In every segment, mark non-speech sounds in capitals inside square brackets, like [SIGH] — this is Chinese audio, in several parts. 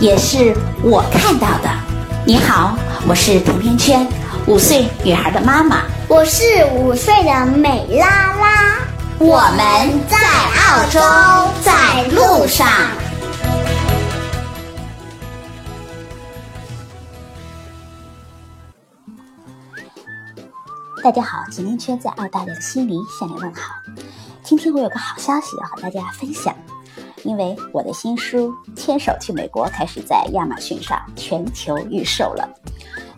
也是我看到的。你好，我是甜甜圈，五岁女孩的妈妈。我是五岁的美拉拉。我们在澳洲，在路上。大家好，甜甜圈在澳大利亚悉尼向你问好。今天我有个好消息要和大家分享，因为我的新书《牵手去美国》开始在亚马逊上全球预售了。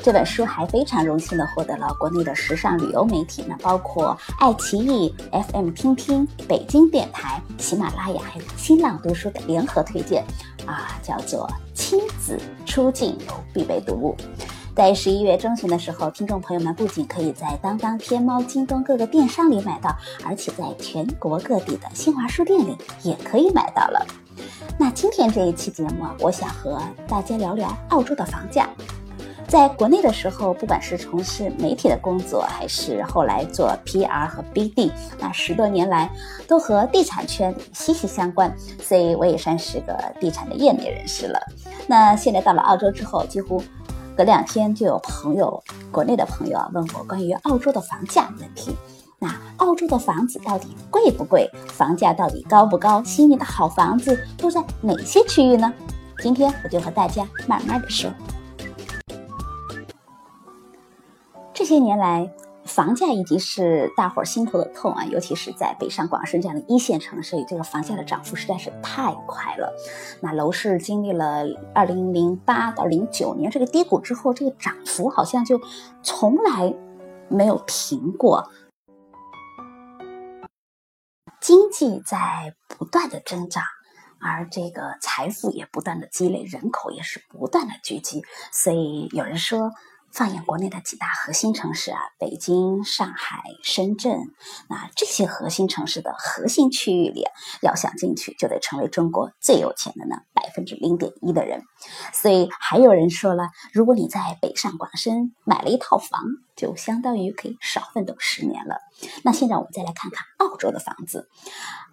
这本书还非常荣幸的获得了国内的时尚旅游媒体，呢，包括爱奇艺、FM 听听、北京电台、喜马拉雅还有新浪读书的联合推荐，啊，叫做亲子出境游必备读物。在十一月中旬的时候，听众朋友们不仅可以在当当、天猫、京东各个电商里买到，而且在全国各地的新华书店里也可以买到了。那今天这一期节目，我想和大家聊聊澳洲的房价。在国内的时候，不管是从事媒体的工作，还是后来做 PR 和 BD，那十多年来都和地产圈息息相关，所以我也算是个地产的业内人士了。那现在到了澳洲之后，几乎。隔两天就有朋友，国内的朋友啊问我关于澳洲的房价问题。那澳洲的房子到底贵不贵？房价到底高不高？悉尼的好房子都在哪些区域呢？今天我就和大家慢慢的说。这些年来。房价一直是大伙儿心头的痛啊，尤其是在北上广深这样的一线城市，这个房价的涨幅实在是太快了。那楼市经历了二零零八到零九年这个低谷之后，这个涨幅好像就从来没有停过。经济在不断的增长，而这个财富也不断的积累，人口也是不断的聚集，所以有人说。放眼国内的几大核心城市啊，北京、上海、深圳，那这些核心城市的核心区域里，要想进去，就得成为中国最有钱的那百分之零点一的人。所以还有人说了，如果你在北上广深买了一套房，就相当于可以少奋斗十年了。那现在我们再来看看澳洲的房子。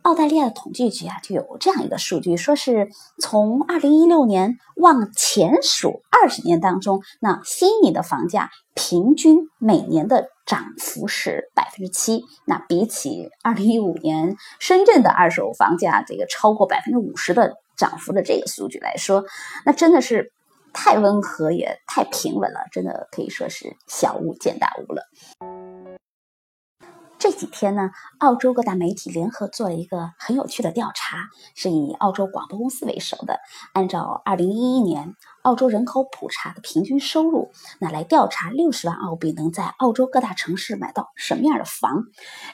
澳大利亚的统计局啊，就有这样一个数据，说是从二零一六年往前数二十年当中，那悉尼的房价平均每年的涨幅是百分之七。那比起二零一五年深圳的二手房价这个超过百分之五十的涨幅的这个数据来说，那真的是太温和也太平稳了，真的可以说是小巫见大巫了。这几天呢，澳洲各大媒体联合做了一个很有趣的调查，是以澳洲广播公司为首的，按照二零一一年。澳洲人口普查的平均收入，那来调查六十万澳币能在澳洲各大城市买到什么样的房？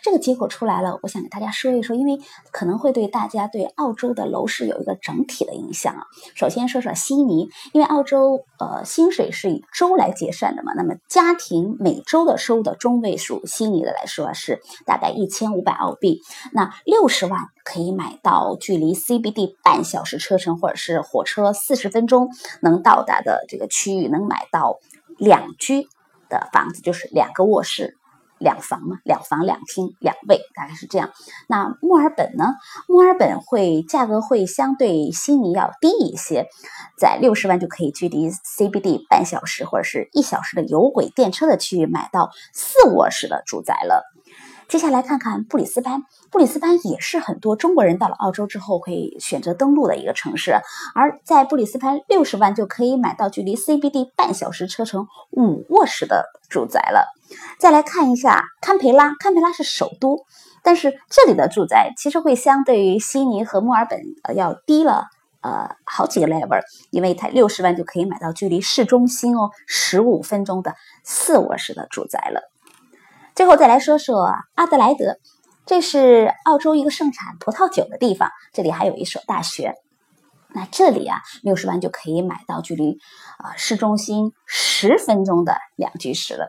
这个结果出来了，我想给大家说一说，因为可能会对大家对澳洲的楼市有一个整体的影响啊。首先说说悉尼，因为澳洲呃薪水是以周来结算的嘛，那么家庭每周的收入的中位数，悉尼的来说是大概一千五百澳币，那六十万。可以买到距离 CBD 半小时车程，或者是火车四十分钟能到达的这个区域，能买到两居的房子，就是两个卧室、两房嘛，两房两厅两卫，大概是这样。那墨尔本呢？墨尔本会价格会相对悉尼要低一些，在六十万就可以距离 CBD 半小时或者是一小时的有轨电车的区域买到四卧室的住宅了。接下来看看布里斯班，布里斯班也是很多中国人到了澳洲之后会选择登陆的一个城市。而在布里斯班，六十万就可以买到距离 CBD 半小时车程五卧室的住宅了。再来看一下堪培拉，堪培拉是首都，但是这里的住宅其实会相对于悉尼和墨尔本呃要低了呃好几个 level，因为它六十万就可以买到距离市中心哦十五分钟的四卧室的住宅了。最后再来说说阿德莱德，这是澳洲一个盛产葡萄酒的地方，这里还有一所大学。那这里啊，六十万就可以买到距离啊市中心十分钟的两居室了。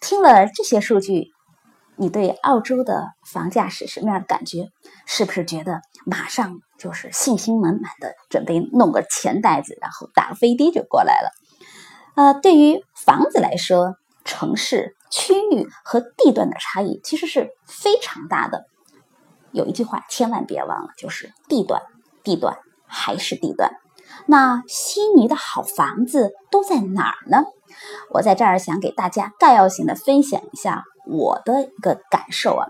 听了这些数据，你对澳洲的房价是什么样的感觉？是不是觉得马上就是信心满满的准备弄个钱袋子，然后打个飞的就过来了？呃，对于房子来说，城市、区域和地段的差异其实是非常大的。有一句话千万别忘了，就是地段，地段。还是地段，那悉尼的好房子都在哪儿呢？我在这儿想给大家概要性的分享一下我的一个感受啊。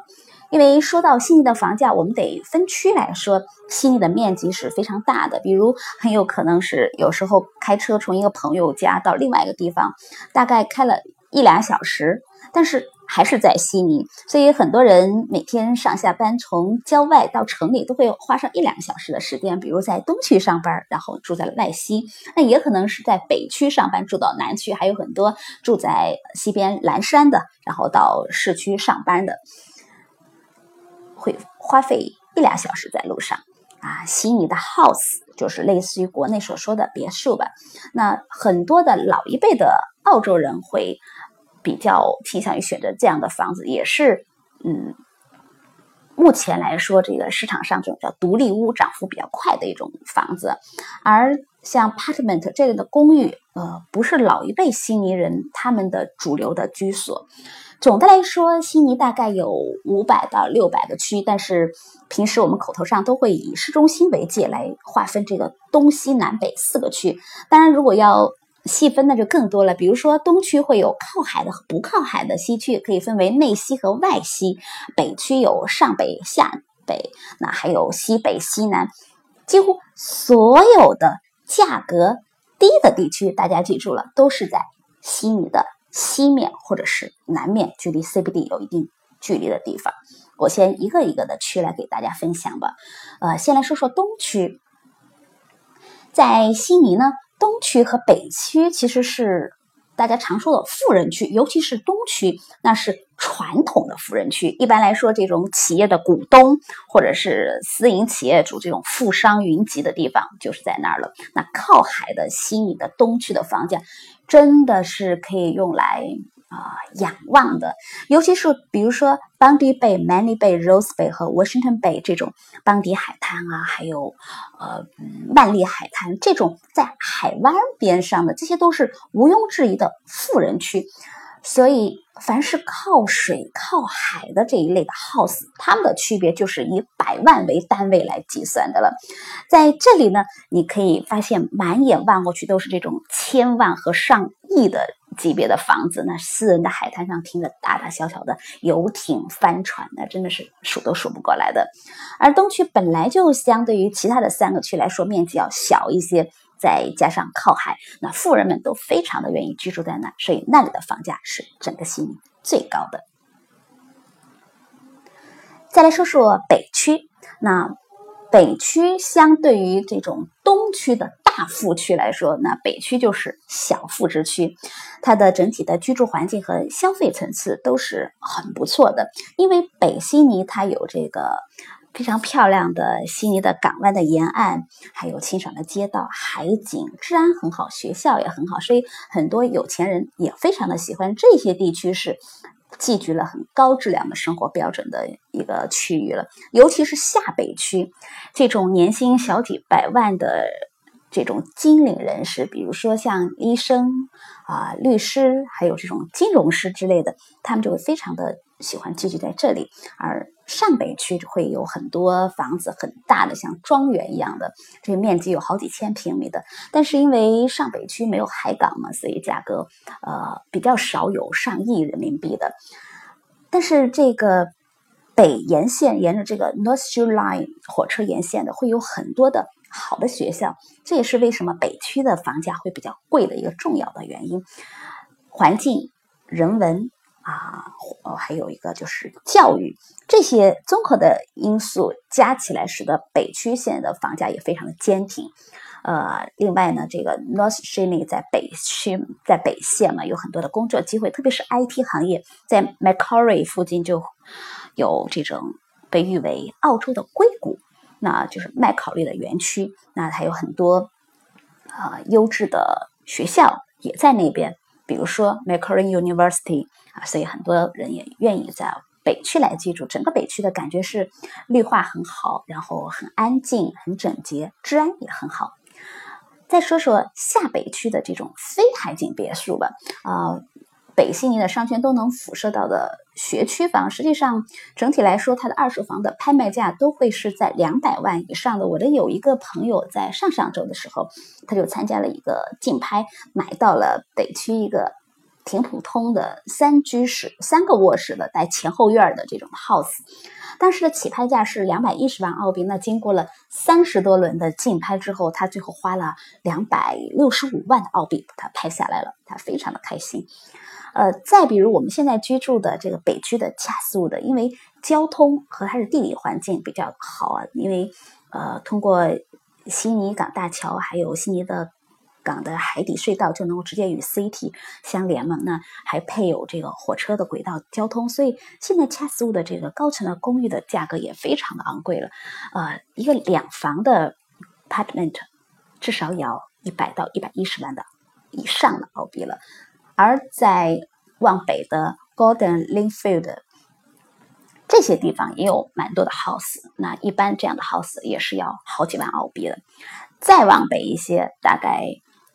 因为说到悉尼的房价，我们得分区来说。悉尼的面积是非常大的，比如很有可能是有时候开车从一个朋友家到另外一个地方，大概开了一俩小时，但是。还是在悉尼，所以很多人每天上下班从郊外到城里都会花上一两个小时的时间。比如在东区上班，然后住在了外西；那也可能是在北区上班，住到南区；还有很多住在西边蓝山的，然后到市区上班的，会花费一俩小时在路上。啊，悉尼的 house 就是类似于国内所说的别墅吧。那很多的老一辈的澳洲人会。比较倾向于选择这样的房子，也是，嗯，目前来说，这个市场上这种叫独立屋涨幅比较快的一种房子，而像 apartment 这样的公寓，呃，不是老一辈悉尼人他们的主流的居所。总的来说，悉尼大概有五百到六百个区，但是平时我们口头上都会以市中心为界来划分这个东西南北四个区。当然，如果要细分那就更多了，比如说东区会有靠海的和不靠海的，西区可以分为内西和外西，北区有上北下北，那还有西北西南，几乎所有的价格低的地区，大家记住了，都是在悉尼的西面或者是南面，距离 CBD 有一定距离的地方。我先一个一个的区来给大家分享吧。呃，先来说说东区，在悉尼呢。东区和北区其实是大家常说的富人区，尤其是东区，那是传统的富人区。一般来说，这种企业的股东或者是私营企业主这种富商云集的地方，就是在那儿了。那靠海的悉尼的东区的房价，真的是可以用来。啊，仰望的，尤其是比如说邦迪贝、Many Bay、Rose Bay 和 Washington Bay 这种邦迪海滩啊，还有呃曼丽海滩这种在海湾边上的，这些都是毋庸置疑的富人区。所以，凡是靠水、靠海的这一类的 house，它们的区别就是以百万为单位来计算的了。在这里呢，你可以发现满眼望过去都是这种千万和上亿的。级别的房子，那私人的海滩上停着大大小小的游艇、帆船，那真的是数都数不过来的。而东区本来就相对于其他的三个区来说面积要小一些，再加上靠海，那富人们都非常的愿意居住在那，所以那里的房价是整个悉尼最高的。再来说说北区，那北区相对于这种东区的。大富区来说，那北区就是小富之区，它的整体的居住环境和消费层次都是很不错的。因为北悉尼它有这个非常漂亮的悉尼的港湾的沿岸，还有清爽的街道、海景，治安很好，学校也很好，所以很多有钱人也非常的喜欢这些地区，是寄居了很高质量的生活标准的一个区域了。尤其是下北区，这种年薪小几百万的。这种金领人士，比如说像医生啊、律师，还有这种金融师之类的，他们就会非常的喜欢聚集在这里。而上北区会有很多房子，很大的像庄园一样的，这面积有好几千平米的。但是因为上北区没有海港嘛，所以价格呃比较少有上亿人民币的。但是这个北沿线沿着这个 North Shore Line 火车沿线的，会有很多的。好的学校，这也是为什么北区的房价会比较贵的一个重要的原因。环境、人文哦，还有一个就是教育，这些综合的因素加起来，使得北区现在的房价也非常的坚挺。呃，另外呢，这个 North Sydney 在北区，在北线嘛，有很多的工作机会，特别是 IT 行业，在 Macquarie 附近就有这种被誉为澳洲的硅谷。那就是麦考利的园区，那还有很多呃优质的学校也在那边，比如说 Macquarie University 啊，所以很多人也愿意在北区来居住。整个北区的感觉是绿化很好，然后很安静、很整洁，治安也很好。再说说下北区的这种非海景别墅吧，啊。北悉尼的商圈都能辐射到的学区房，实际上整体来说，它的二手房的拍卖价都会是在两百万以上的。我的有一个朋友在上上周的时候，他就参加了一个竞拍，买到了北区一个挺普通的三居室、三个卧室的带前后院的这种 house，当时的起拍价是两百一十万澳币。那经过了三十多轮的竞拍之后，他最后花了两百六十五万的澳币把它拍下来了，他非常的开心。呃，再比如我们现在居住的这个北区的恰斯伍的，因为交通和它的地理环境比较好啊，因为呃通过悉尼港大桥，还有悉尼的港的海底隧道，就能够直接与 City 相连嘛。那还配有这个火车的轨道交通，所以现在恰斯伍的这个高层的公寓的价格也非常的昂贵了。呃，一个两房的 apartment 至少要一百到一百一十万的以上的澳币了。而在往北的 Golden Linfield 这些地方也有蛮多的 house，那一般这样的 house 也是要好几万澳币的。再往北一些，大概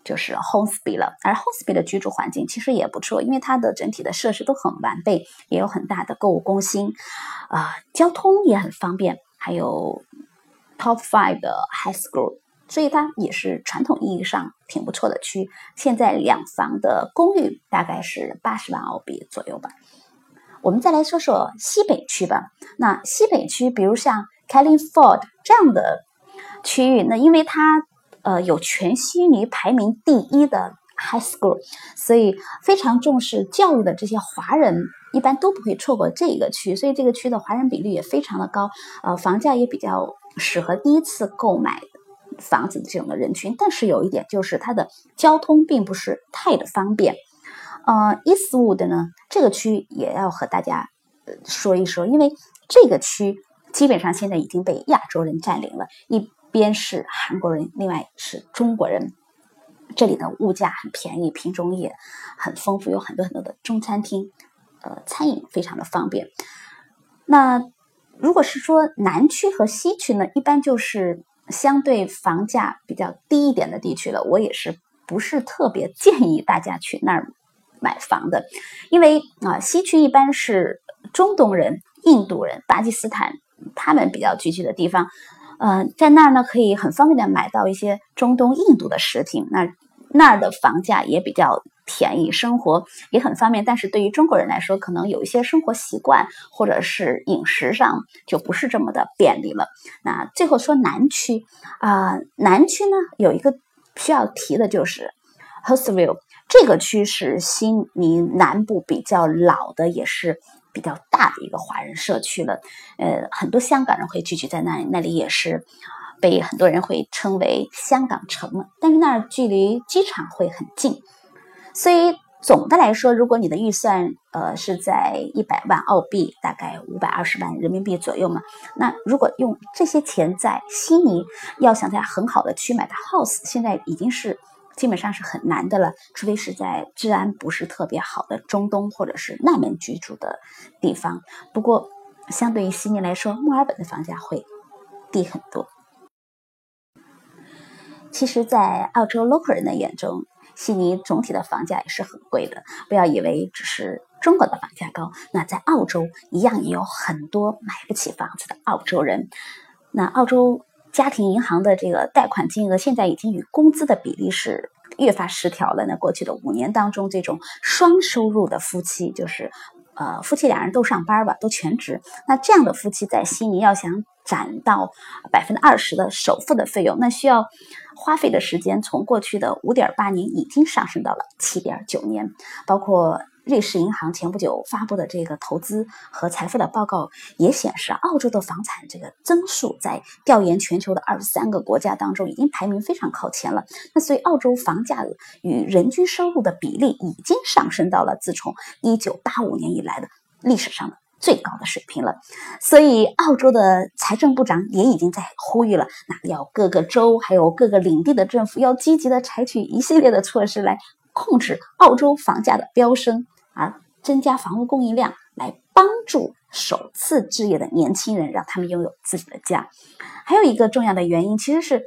就是 Homesby 了。而 Homesby 的居住环境其实也不错，因为它的整体的设施都很完备，也有很大的购物中心，啊，交通也很方便，还有 Top Five 的 High School。所以它也是传统意义上挺不错的区。现在两房的公寓大概是八十万澳币左右吧。我们再来说说西北区吧。那西北区，比如像 Carlingford 这样的区域，那因为它呃有全悉尼排名第一的 High School，所以非常重视教育的这些华人一般都不会错过这个区。所以这个区的华人比例也非常的高，呃，房价也比较适合第一次购买的。房子的这种的人群，但是有一点就是它的交通并不是太的方便。呃，Eastwood 呢，这个区也要和大家说一说，因为这个区基本上现在已经被亚洲人占领了，一边是韩国人，另外是中国人。这里的物价很便宜，品种也很丰富，有很多很多的中餐厅，呃，餐饮非常的方便。那如果是说南区和西区呢，一般就是。相对房价比较低一点的地区了，我也是不是特别建议大家去那儿买房的，因为啊，西区一般是中东人、印度人、巴基斯坦他们比较聚集的地方，嗯，在那儿呢可以很方便的买到一些中东、印度的食品，那那儿的房价也比较。便宜，生活也很方便，但是对于中国人来说，可能有一些生活习惯或者是饮食上就不是这么的便利了。那最后说南区啊，南区呢有一个需要提的就是 h o s t v i l l e 这个区是悉尼南部比较老的，也是比较大的一个华人社区了。呃，很多香港人会聚集在那里，那里也是被很多人会称为香港城了。但是那儿距离机场会很近。所以总的来说，如果你的预算呃是在一百万澳币，大概五百二十万人民币左右嘛，那如果用这些钱在悉尼，要想在很好的区买的 house，现在已经是基本上是很难的了，除非是在治安不是特别好的中东或者是难民居住的地方。不过，相对于悉尼来说，墨尔本的房价会低很多。其实，在澳洲 local 人的眼中，悉尼总体的房价也是很贵的，不要以为只是中国的房价高，那在澳洲一样也有很多买不起房子的澳洲人。那澳洲家庭银行的这个贷款金额现在已经与工资的比例是越发失调了。那过去的五年当中，这种双收入的夫妻，就是呃夫妻两人都上班吧，都全职，那这样的夫妻在悉尼要想。攒到百分之二十的首付的费用，那需要花费的时间从过去的五点八年已经上升到了七点九年。包括瑞士银行前不久发布的这个投资和财富的报告也显示，澳洲的房产这个增速在调研全球的二十三个国家当中已经排名非常靠前了。那所以澳洲房价与人均收入的比例已经上升到了自从一九八五年以来的历史上的最高的水平了。所以，澳洲的财政部长也已经在呼吁了，那要各个州还有各个领地的政府要积极的采取一系列的措施来控制澳洲房价的飙升，而增加房屋供应量，来帮助首次置业的年轻人，让他们拥有自己的家。还有一个重要的原因，其实是。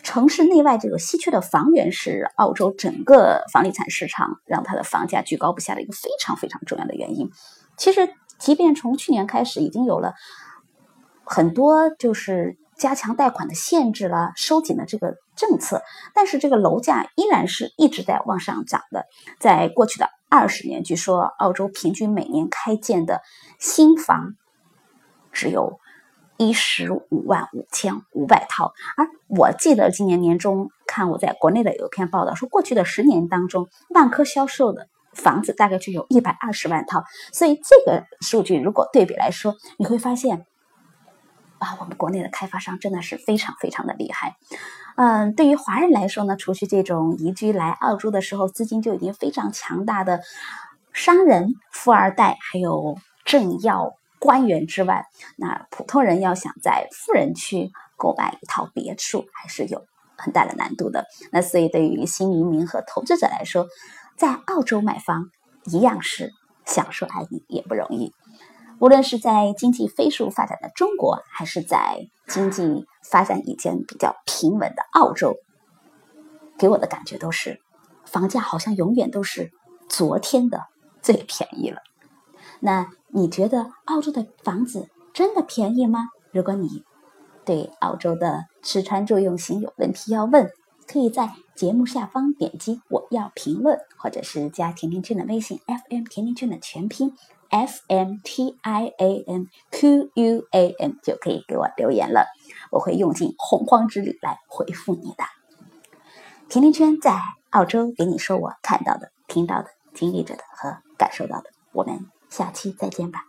城市内外这个稀缺的房源是澳洲整个房地产市场让它的房价居高不下的一个非常非常重要的原因。其实，即便从去年开始已经有了很多就是加强贷款的限制了、收紧的这个政策，但是这个楼价依然是一直在往上涨的。在过去的二十年，据说澳洲平均每年开建的新房只有。一十五万五千五百套，而我记得今年年中看我在国内的有一篇报道说，过去的十年当中，万科销售的房子大概就有一百二十万套，所以这个数据如果对比来说，你会发现，啊，我们国内的开发商真的是非常非常的厉害。嗯，对于华人来说呢，除去这种移居来澳洲的时候资金就已经非常强大的商人、富二代，还有政要。官员之外，那普通人要想在富人区购买一套别墅，还是有很大的难度的。那所以，对于新移民和投资者来说，在澳洲买房一样是享受安逸也不容易。无论是在经济飞速发展的中国，还是在经济发展已经比较平稳的澳洲，给我的感觉都是，房价好像永远都是昨天的 [LAUGHS] 最便宜了。那你觉得澳洲的房子真的便宜吗？如果你对澳洲的吃穿住用行有问题要问，可以在节目下方点击我要评论，或者是加甜甜圈的微信 FM 甜甜圈的全拼 F M T I A N Q U A N 就可以给我留言了，我会用尽洪荒之力来回复你的。甜甜圈在澳洲给你说我看到的、听到的、经历着的和感受到的，我们。下期再见吧。